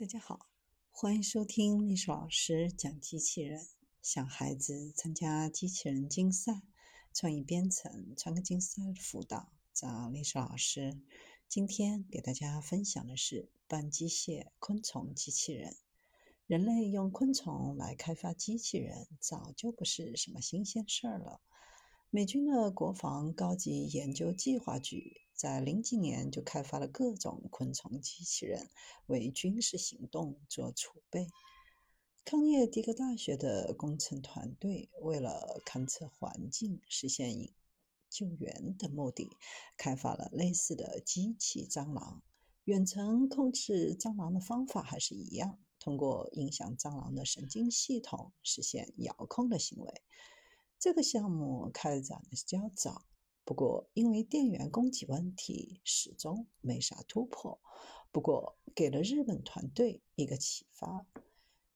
大家好，欢迎收听历史老师讲机器人。想孩子参加机器人竞赛、创意编程、创客竞赛的辅导，找历史老师。今天给大家分享的是半机械昆虫机器人。人类用昆虫来开发机器人，早就不是什么新鲜事儿了。美军的国防高级研究计划局。在零几年就开发了各种昆虫机器人，为军事行动做储备。康涅狄格大学的工程团队为了勘测环境、实现救援的目的，开发了类似的机器蟑螂。远程控制蟑螂的方法还是一样，通过影响蟑螂的神经系统实现遥控的行为。这个项目开展的较早。不过，因为电源供给问题，始终没啥突破。不过，给了日本团队一个启发。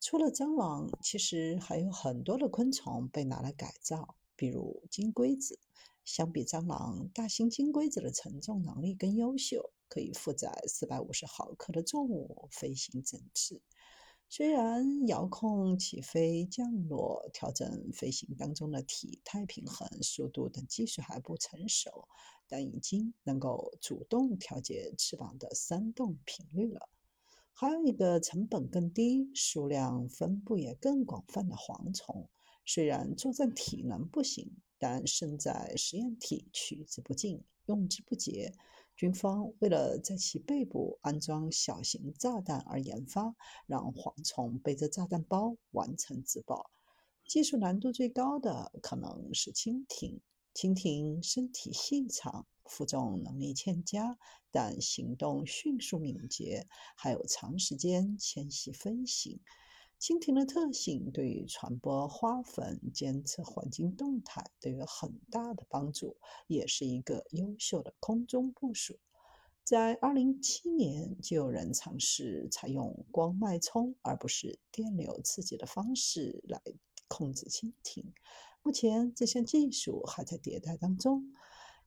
除了蟑螂，其实还有很多的昆虫被拿来改造，比如金龟子。相比蟑螂，大型金龟子的承重能力更优秀，可以负载四百五十毫克的重物飞行整次。虽然遥控起飞、降落、调整飞行当中的体态平衡、速度等技术还不成熟，但已经能够主动调节翅膀的扇动频率了。还有一个成本更低、数量分布也更广泛的蝗虫，虽然作战体能不行，但胜在实验体取之不尽、用之不竭。军方为了在其背部安装小型炸弹而研发，让蝗虫背着炸弹包完成自爆。技术难度最高的可能是蜻蜓。蜻蜓身体细长，负重能力欠佳，但行动迅速敏捷，还有长时间迁徙飞行。蜻蜓的特性对于传播花粉、监测环境动态都有很大的帮助，也是一个优秀的空中部署。在2007年，就有人尝试采用光脉冲而不是电流刺激的方式来控制蜻蜓。目前，这项技术还在迭代当中。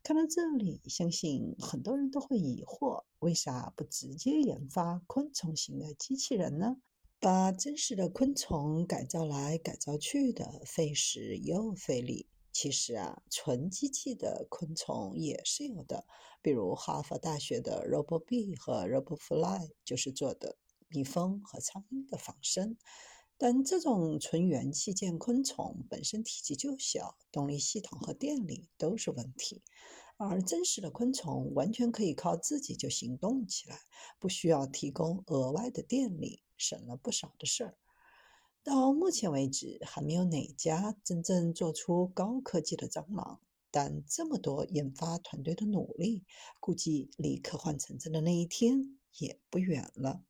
看到这里，相信很多人都会疑惑：为啥不直接研发昆虫型的机器人呢？把真实的昆虫改造来改造去的，费时又费力。其实啊，纯机器的昆虫也是有的，比如哈佛大学的 RoboBee 和 RoboFly 就是做的蜜蜂和苍蝇的仿生。但这种纯元器件昆虫本身体积就小，动力系统和电力都是问题。而真实的昆虫完全可以靠自己就行动起来，不需要提供额外的电力。省了不少的事儿。到目前为止，还没有哪家真正做出高科技的蟑螂。但这么多研发团队的努力，估计离科幻成真的那一天也不远了。